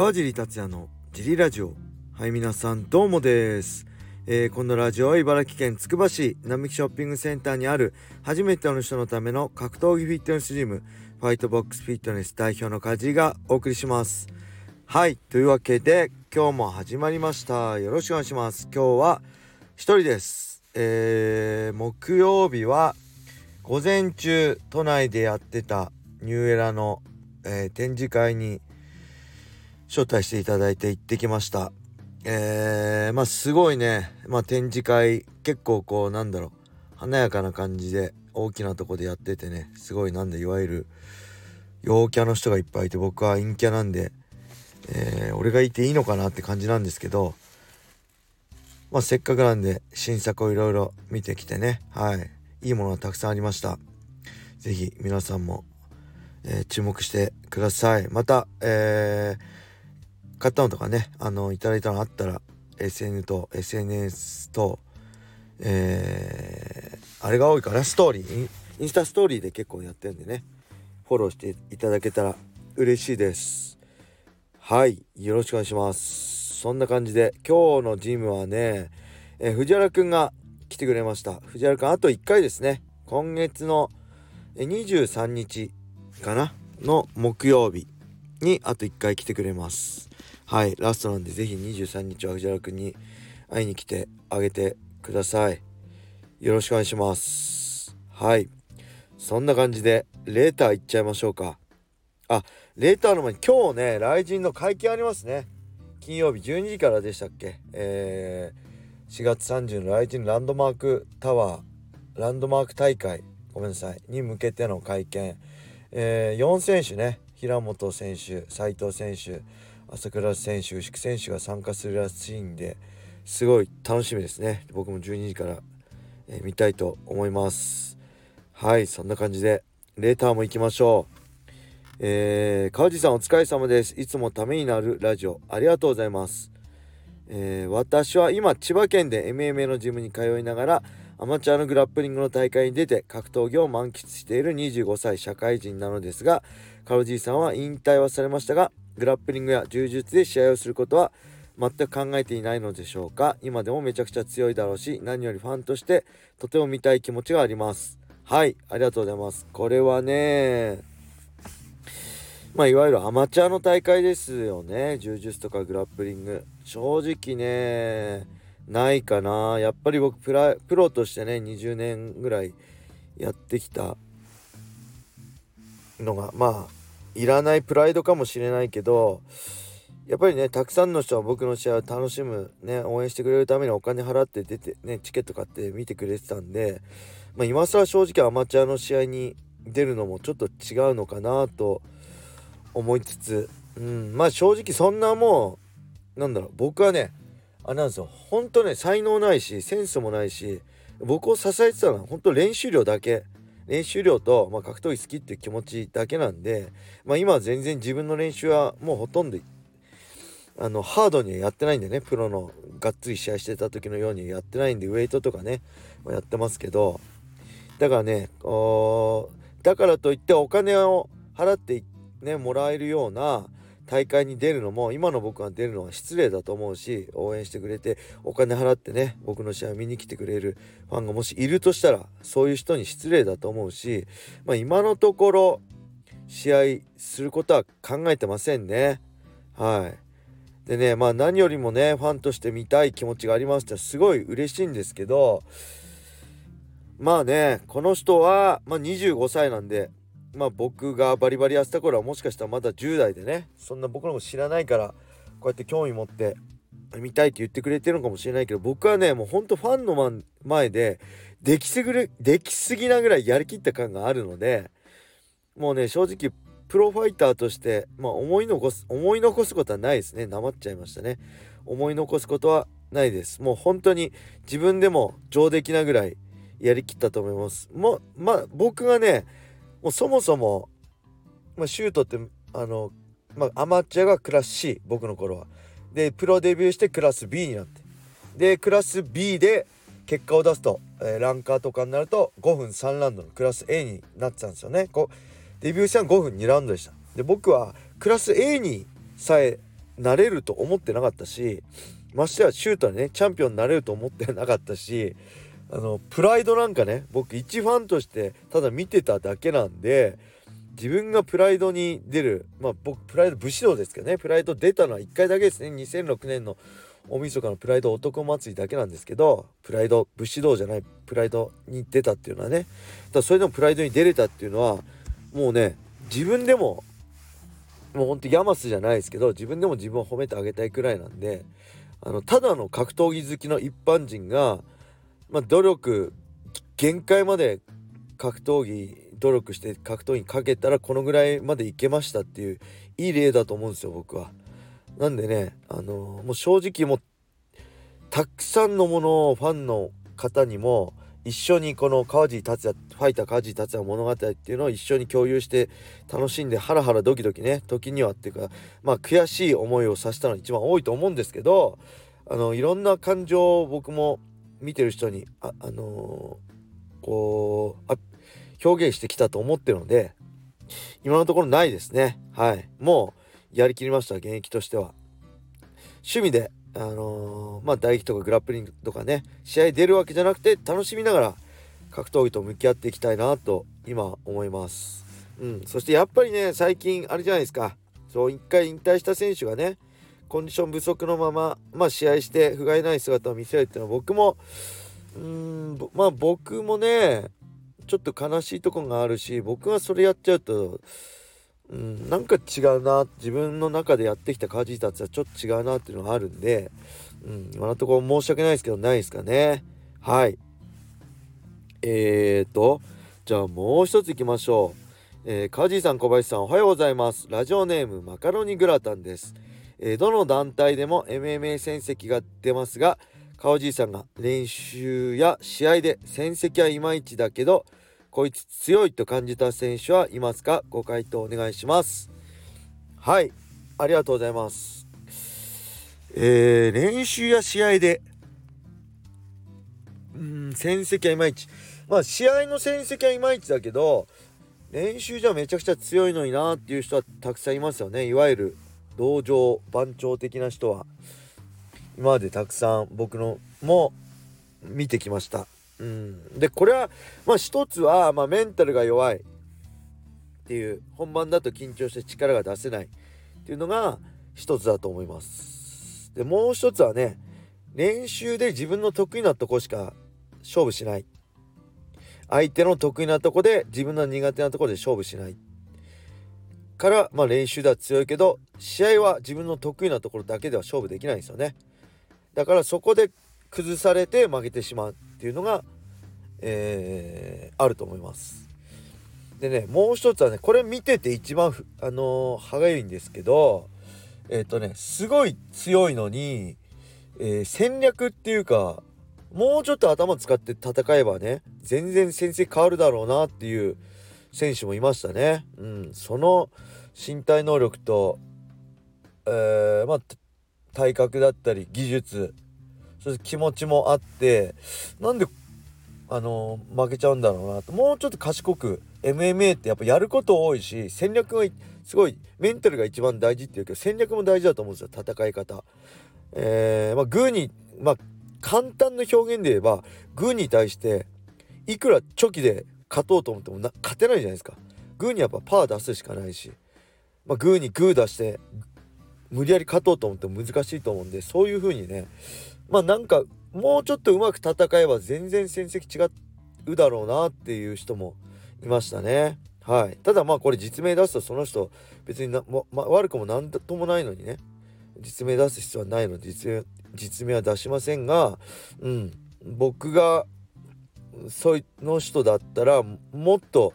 川尻達也のジリラジオ。はい皆さんどうもです、えー、このラジオは茨城県つくば市並木ショッピングセンターにある初めての人のための格闘技フィットネスジムファイトボックスフィットネス代表の梶がお送りします。はいというわけで今日も始まりました。よろしくお願いします。今日は一人です。えー、木曜日は午前中都内でやってたニューエラの、えー、展示会に招待していただいて行ってきました。えー、まあすごいね、まあ、展示会結構こうなんだろう。華やかな感じで大きなとこでやっててね。すごいなんでいわゆる陽キャの人がいっぱいいて僕は陰キャなんで、えー、俺がいていいのかなって感じなんですけどまあせっかくなんで新作をいろいろ見てきてね。はい。いいものがたくさんありました。是非皆さんも、えー、注目してください。またえー買ったのとかねあのいただいたのあったら SN と SNS とえー、あれが多いかなストーリーインスタストーリーで結構やってるんでねフォローしていただけたら嬉しいです。はいよろしくお願いします。そんな感じで今日のジムはね、えー、藤原くんが来てくれました。藤原くんあと1回ですね。今月の23日かな？の木曜日にあと1回来てくれます。はいラストなんで是非23日は藤原くんに会いに来てあげてください。よろしくお願いします。はい。そんな感じでレーターいっちゃいましょうか。あレーターの前に今日ね雷神の会見ありますね。金曜日12時からでしたっけ。えー、4月30の雷神ランドマークタワーランドマーク大会。ごめんなさい。に向けての会見。えー、4選手ね。平本選手斉藤選手。朝倉選手牛久選手が参加するらしいんですごい楽しみですね。僕も12時から、えー、見たいと思います。はいそんな感じでレーターも行きましょう。えー、川地さんお疲れ様です。いつもためになるラジオありがとうございます。えー、私は今千葉県で MMA のジムに通いながらアマチュアのグラップリングの大会に出て格闘技を満喫している25歳社会人なのですがカロジーさんは引退はされましたがグラップリングや柔術で試合をすることは全く考えていないのでしょうか？今でもめちゃくちゃ強いだろうし何よりファンとしてとても見たい気持ちがあります。はいありがとうございます。これはねまあいわゆるアマチュアの大会ですよね。柔術とかグラップリング。正直ねないかな。やっぱり僕プロとしてね20年ぐらいやってきたのがまあいらないプライドかもしれないけどやっぱりねたくさんの人は僕の試合を楽しむね応援してくれるためにお金払って出てねチケット買って見てくれてたんで、まあ、今更正直アマチュアの試合に出るのもちょっと違うのかなと思いつつ、うん、まあ正直そんなもうなんだろう僕はねあれなんですよほんとね才能ないしセンスもないし僕を支えてたのは本当練習量だけ。練習量と、まあ、格闘技好きっていう気持ちだけなんで、まあ、今は全然自分の練習はもうほとんどあのハードにはやってないんでねプロのがっつり試合してた時のようにやってないんでウェイトとかねやってますけどだからねだからといってお金を払ってねもらえるような大会に出るのも今の僕が出るのは失礼だと思うし応援してくれてお金払ってね僕の試合見に来てくれるファンがもしいるとしたらそういう人に失礼だと思うし、まあ、今のところ試合することは考えてませんね。はいでねまあ何よりもねファンとして見たい気持ちがありましてすごい嬉しいんですけどまあねこの人は、まあ、25歳なんでまあ僕がバリバリやってた頃はもしかしたらまだ10代でねそんな僕のこと知らないからこうやって興味持って見たいって言ってくれてるのかもしれないけど僕はねもうほんとファンの前でできすぎるできすぎなぐらいやりきった感があるのでもうね正直プロファイターとしてまあ思い残す思い残すことはないですね。なまっちゃいましたね。思い残すことはないです。もう本当に自分でも上出来なぐらいやりきったと思います。もまあ僕がねもうそもそも、まあ、シュートってあの、まあ、アマチュアがクラス C 僕の頃は。でプロデビューしてクラス B になって。でクラス B で結果を出すと、えー、ランカーとかになると5分3ラウンドのクラス A になってたんですよね。こうデビューしたの5分2ラウンドでした。で僕はクラス A にさえなれると思ってなかったしましてやシュートはねチャンピオンになれると思ってなかったしあのプライドなんかね僕一ファンとしてただ見てただけなんで自分がプライドに出るまあ僕プライド武士道ですけどねプライド出たのは1回だけですね。2006年の大晦日のプライド男祭りだけなんですけどプライド武士道じゃないプライドに出たっていうのはねだそれでもプライドに出れたっていうのはもうね自分でももうほんとヤマスじゃないですけど自分でも自分を褒めてあげたいくらいなんであのただの格闘技好きの一般人が、まあ、努力限界まで格闘技努力して格闘技にかけたらこのぐらいまでいけましたっていういい例だと思うんですよ僕は。なんでねあのもう正直もうたくさんのものをファンの方にも一緒にこの川尻達也ファイター川尻達也物語っていうのを一緒に共有して楽しんでハラハラドキドキね時にはっていうかまあ悔しい思いをさせたのが一番多いと思うんですけどあのいろんな感情を僕も見てる人にあ、あのー、こうあ表現してきたと思ってるので今のところないですね。はい。もうやりきりました現役としては。趣味であのー、まあ打撃とかグラップリングとかね試合出るわけじゃなくて楽しみながら格闘技と向き合っていきたいなと今思います。うん、そしてやっぱりね最近あれじゃないですか。そう一回引退した選手がねコンディション不足のまま、まあ、試合して不甲斐ない姿を見せるっていうのは僕もうんまあ僕もねちょっと悲しいとこがあるし僕がそれやっちゃうとうん、なんか違うな自分の中でやってきた家事たちはちょっと違うなっていうのがあるんで、うん、今のところ申し訳ないですけどないですかね。はい。えーとじゃあもう一ついきましょう。えー、カジさん小林さんおはようございます。ラジオネームマカロニグラタンです、えー、どの団体でも MMA 戦績が出ますが川じいさんが練習や試合で戦績はいまいちだけどこいつ強いと感じた選手はいますか？ご回答お願いします。はいありがとうございます。えー、練習や試合でうん戦績はいまいち。まあ試合の戦績はいまいちだけど練習じゃめちゃくちゃ強いのになっていう人はたくさんいますよね。いわゆる道場番長的な人は今までたくさん僕のも見てきました。うん、でこれはまあ一つは、まあ、メンタルが弱いっていう本番だと緊張して力が出せないっていうのが一つだと思います。でもう一つはね練習で自分の得意なとこしか勝負しない。相手の得意なとこで自分の苦手なとこで勝負しない。から、まあ、練習では強いけど試合は自分の得意なところだけでは勝負できないんですよねだからそこで崩されて負けてしまうっていうのが、えー、あると思います。でねもう一つはねこれ見てて一番あのー、歯がゆいんですけどえっ、ー、とねすごい強いのに、えー、戦略っていうかもうちょっと頭使って戦えばね全然戦績変わるだろうなっていう選手もいましたね。うん、その身体能力と、えー、まあ体格だったり技術そして気持ちもあってなんであの負けちゃうんだろうなともうちょっと賢く MMA ってやっぱやること多いし戦略がすごいメンタルが一番大事っていうけど戦略も大事だと思うんですよ戦い方。えー、まあグーにまあ簡単な表現で言えばグーに対していくらチョキで勝とうと思ってもな勝てないじゃないですか。グーにやっぱパー出すしかないし、まあ、グーにグー出して無理やり勝とうと思っても難しいと思うんでそういう風にねまあなんかもうちょっとうまく戦えば全然戦績違うだろうなっていう人もいましたね。はい、ただまあこれ実名出すとその人別にな、ま、悪くも何ともないのにね実名出す必要はないので実名は出しませんが、うん、僕がその人だったらもっと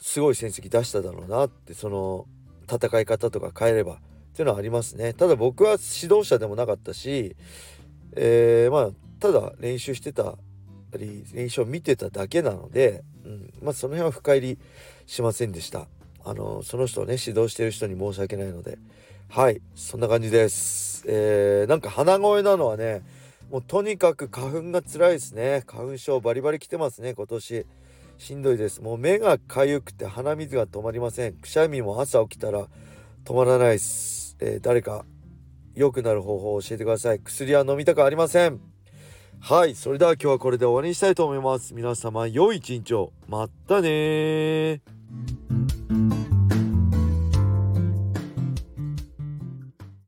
すごい戦績出しただろうなってその戦い方とか変えればっていうのはありますね。ただ僕は指導者でもなかったしえー、まあただ練習してたり練習を見てただけなので、うん、まあその辺は深入りしませんでした。あのその人をね指導してる人に申し訳ないので。はいそんな感じです。えー、なんか鼻声なのはねもうとにかく花粉が辛いですね。花粉症バリバリ来てますね今年。しんどいです。もう目がかゆくて鼻水が止まりません。くしゃみも朝起きたら止まらないです、えー、誰か良くなる方法を教えてください。薬は飲みたくありません。はいそれでは今日はこれで終わりにしたいと思います。皆様良い一日を。またね